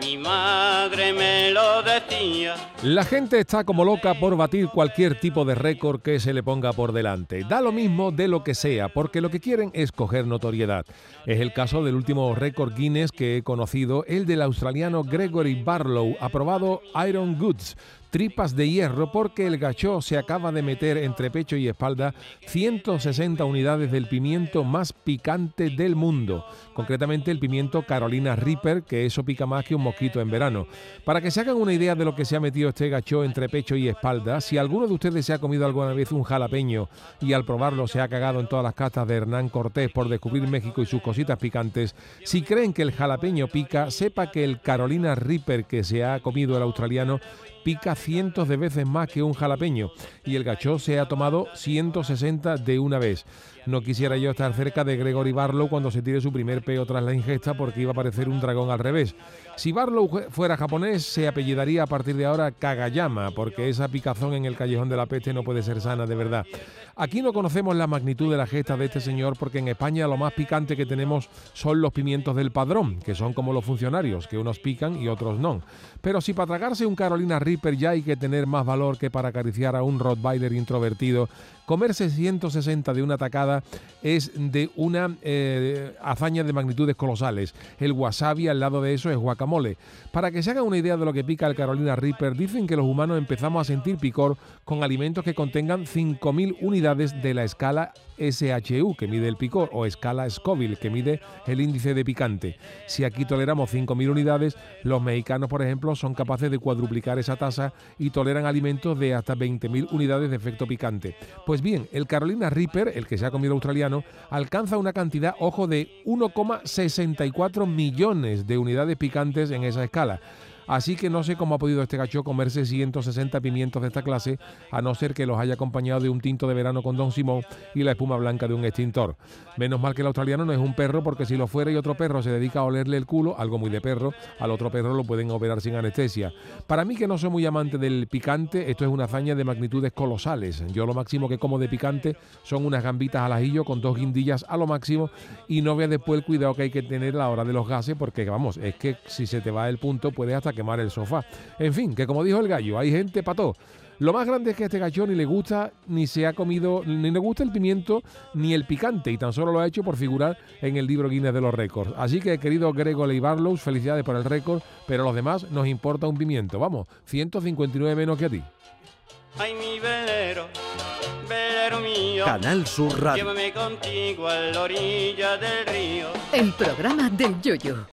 mi madre me lo decía. La gente está como loca por batir cualquier tipo de récord que se le ponga por delante. Da lo mismo de lo que sea, porque lo que quieren es coger notoriedad. Es el caso del último récord Guinness que he conocido, el del australiano Gregory Barlow, aprobado Iron Goods tripas de hierro porque el gachó se acaba de meter entre pecho y espalda 160 unidades del pimiento más picante del mundo, concretamente el pimiento Carolina Reaper, que eso pica más que un mosquito en verano. Para que se hagan una idea de lo que se ha metido este gachó entre pecho y espalda, si alguno de ustedes se ha comido alguna vez un jalapeño y al probarlo se ha cagado en todas las castas de Hernán Cortés por descubrir México y sus cositas picantes, si creen que el jalapeño pica, sepa que el Carolina Reaper que se ha comido el australiano pica cientos de veces más que un jalapeño y el gachó se ha tomado 160 de una vez. No quisiera yo estar cerca de Gregory Barlow cuando se tire su primer peo tras la ingesta porque iba a parecer un dragón al revés. Si Barlow fuera japonés, se apellidaría a partir de ahora Kagayama, porque esa picazón en el callejón de la peste no puede ser sana de verdad. Aquí no conocemos la magnitud de la gesta de este señor porque en España lo más picante que tenemos son los pimientos del padrón, que son como los funcionarios, que unos pican y otros no. Pero si para tragarse un Carolina Reaper ya hay que tener más valor que para acariciar a un Rottweiler introvertido, comerse 160 de una tacada es de una eh, hazaña de magnitudes colosales. El wasabi al lado de eso es guacamole. Para que se hagan una idea de lo que pica el Carolina Reaper, dicen que los humanos empezamos a sentir picor con alimentos que contengan 5.000 unidades de la escala SHU, que mide el picor, o escala Scoville, que mide el índice de picante. Si aquí toleramos 5.000 unidades, los mexicanos, por ejemplo, son capaces de cuadruplicar esa tasa y toleran alimentos de hasta 20.000 unidades de efecto picante. Pues bien, el Carolina Reaper, el que se ha comido australiano, alcanza una cantidad, ojo, de 1,64 millones de unidades picantes en esa escala. Así que no sé cómo ha podido este gacho comerse 160 pimientos de esta clase, a no ser que los haya acompañado de un tinto de verano con Don Simón y la espuma blanca de un extintor. Menos mal que el australiano no es un perro, porque si lo fuera y otro perro se dedica a olerle el culo, algo muy de perro, al otro perro lo pueden operar sin anestesia. Para mí, que no soy muy amante del picante, esto es una hazaña de magnitudes colosales. Yo lo máximo que como de picante son unas gambitas al ajillo con dos guindillas a lo máximo y no veas después el cuidado que hay que tener a la hora de los gases, porque vamos, es que si se te va el punto puedes hasta quemar el sofá. En fin, que como dijo el gallo, hay gente pató. Lo más grande es que a este gallo ni le gusta, ni se ha comido, ni le gusta el pimiento, ni el picante, y tan solo lo ha hecho por figurar en el libro Guinness de los récords. Así que, querido Gregory Barlow, felicidades por el récord, pero a los demás nos importa un pimiento. Vamos, 159 menos que a ti. Ay, mi velero, velero mío. Canal Sur Radio. Llévame contigo a la orilla del río. El programa del Yoyo.